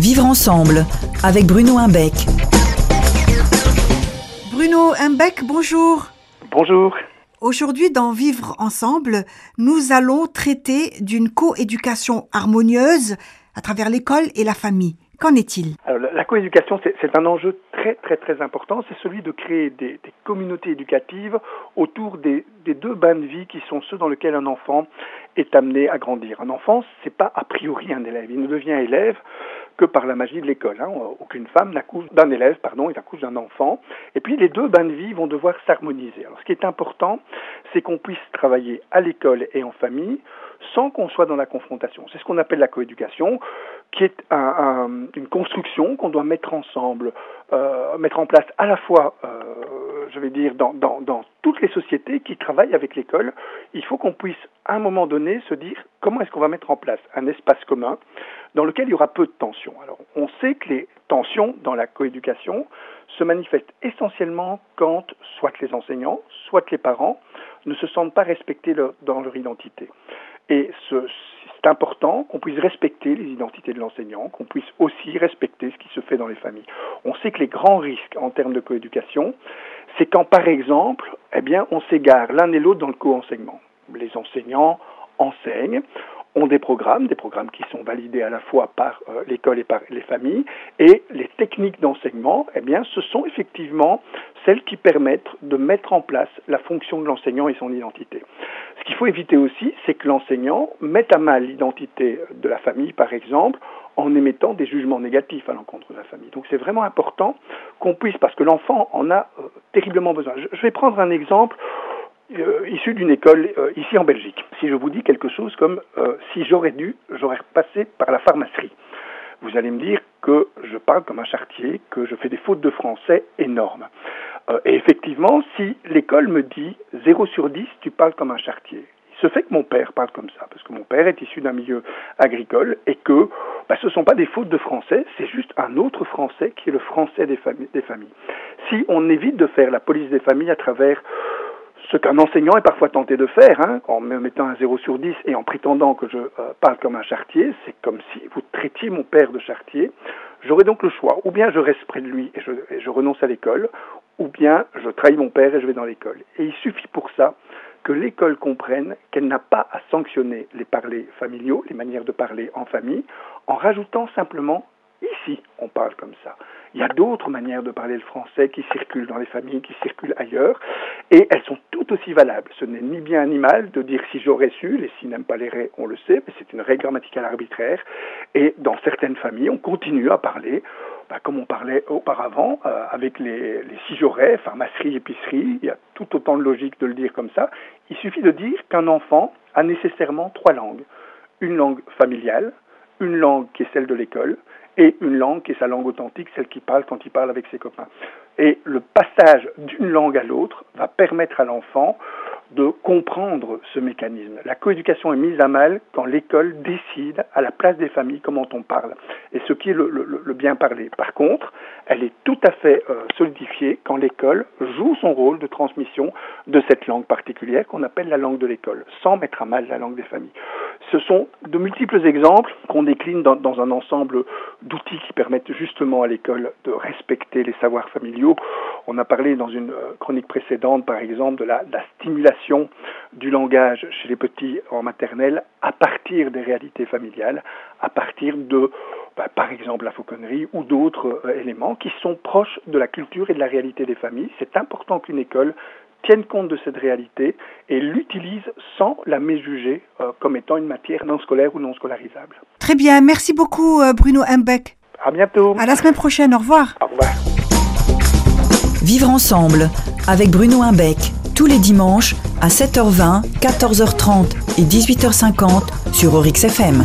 Vivre ensemble avec Bruno Imbeck. Bruno Imbeck, bonjour. Bonjour. Aujourd'hui, dans Vivre ensemble, nous allons traiter d'une coéducation harmonieuse à travers l'école et la famille. Qu'en est-il? La coéducation, c'est un enjeu très très très important, c'est celui de créer des, communautés éducatives autour des, deux bains de vie qui sont ceux dans lesquels un enfant est amené à grandir. Un enfant, c'est pas a priori un élève, il ne devient élève que par la magie de l'école. Hein. Aucune femme n'accouche d'un élève, pardon, il accouche d'un enfant. Et puis les deux bains de vie vont devoir s'harmoniser. Alors ce qui est important, c'est qu'on puisse travailler à l'école et en famille sans qu'on soit dans la confrontation. C'est ce qu'on appelle la coéducation, qui est une construction qu'on doit mettre ensemble, euh, mettre en place à la fois, euh, je vais dire, dans, toutes les sociétés qui travaillent avec l'école. Il faut qu'on puisse, à un moment donné, se dire comment est-ce qu'on va mettre en place un espace commun dans lequel il y aura peu de tensions. Alors, on sait que les tensions dans la coéducation se manifestent essentiellement quand soit les enseignants, soit les parents ne se sentent pas respectés dans leur identité. Et c'est important qu'on puisse respecter les identités de l'enseignant, qu'on puisse aussi respecter ce qui se fait dans les familles. On sait que les grands risques en termes de coéducation, c'est quand, par exemple, eh bien, on s'égare l'un et l'autre dans le co-enseignement. Les enseignants enseignent, ont des programmes, des programmes qui sont validés à la fois par euh, l'école et par les familles, et les techniques d'enseignement, eh bien, ce sont effectivement celles qui permettent de mettre en place la fonction de l'enseignant et son identité. Ce qu'il faut éviter aussi, c'est que l'enseignant mette à mal l'identité de la famille, par exemple, en émettant des jugements négatifs à l'encontre de la famille. Donc c'est vraiment important qu'on puisse, parce que l'enfant en a euh, terriblement besoin. Je vais prendre un exemple euh, issu d'une école euh, ici en Belgique. Si je vous dis quelque chose comme si j'aurais dû, j'aurais passé par la pharmacie. Vous allez me dire que je parle comme un chartier, que je fais des fautes de français énormes. Et effectivement, si l'école me dit 0 sur 10, tu parles comme un chartier. Il se fait que mon père parle comme ça, parce que mon père est issu d'un milieu agricole et que bah, ce ne sont pas des fautes de français, c'est juste un autre français qui est le français des, familles. Si on évite de faire la police des familles à travers ce qu'un enseignant est parfois tenté de faire, hein, en me mettant un 0 sur 10 et en prétendant que je euh, parle comme un chartier, c'est comme si vous traitiez mon père de chartier. J'aurais donc le choix, ou bien je reste près de lui et je renonce à l'école, ou bien je trahis mon père et je vais dans l'école. Et il suffit pour ça que l'école comprenne qu'elle n'a pas à sanctionner les parlers familiaux, les manières de parler en famille, en rajoutant simplement ici on parle comme ça. Il y a d'autres manières de parler le français qui circulent dans les familles, qui circulent ailleurs, et elles sont tout aussi valables. Ce n'est ni bien animal de dire si j'aurais su, les si n'aiment pas les ré, on le sait, mais c'est une règle grammaticale arbitraire, et dans certaines familles, on continue à parler bah, comme on parlait auparavant, euh, avec les, les j'aurais, pharmacie, épicerie, il y a tout autant de logique de le dire comme ça. Il suffit de dire qu'un enfant a nécessairement trois langues. Une langue familiale, une langue qui est celle de l'école, et une langue qui est sa langue authentique, celle qu'il parle quand il parle avec ses copains. Et le passage d'une langue à l'autre va permettre à l'enfant de comprendre ce mécanisme. La coéducation est mise à mal quand l'école décide à la place des familles comment on parle et ce qui est le, bien parler. Par contre, elle est tout à fait euh, solidifiée quand l'école joue son rôle de transmission de cette langue particulière qu'on appelle la langue de l'école, sans mettre à mal la langue des familles. Ce sont de multiples exemples qu'on décline dans, dans un ensemble d'outils qui permettent justement à l'école de respecter les savoirs familiaux. On a parlé dans une euh, chronique précédente, par exemple, de la, stimulation du langage chez les petits en maternelle à partir des réalités familiales, à partir de, bah, par exemple, la fauconnerie ou d'autres euh, éléments qui sont proches de la culture et de la réalité des familles. C'est important qu'une école tienne compte de cette réalité et l'utilise sans la méjuger euh, comme étant une matière non scolaire ou non scolarisable. Très bien, merci beaucoup euh, Bruno Hembeck. À bientôt. À la semaine prochaine, au revoir. Au revoir. Vivre ensemble avec Bruno Imbeck tous les dimanches à 7h20, 14h30 et 18h50 sur Orix FM.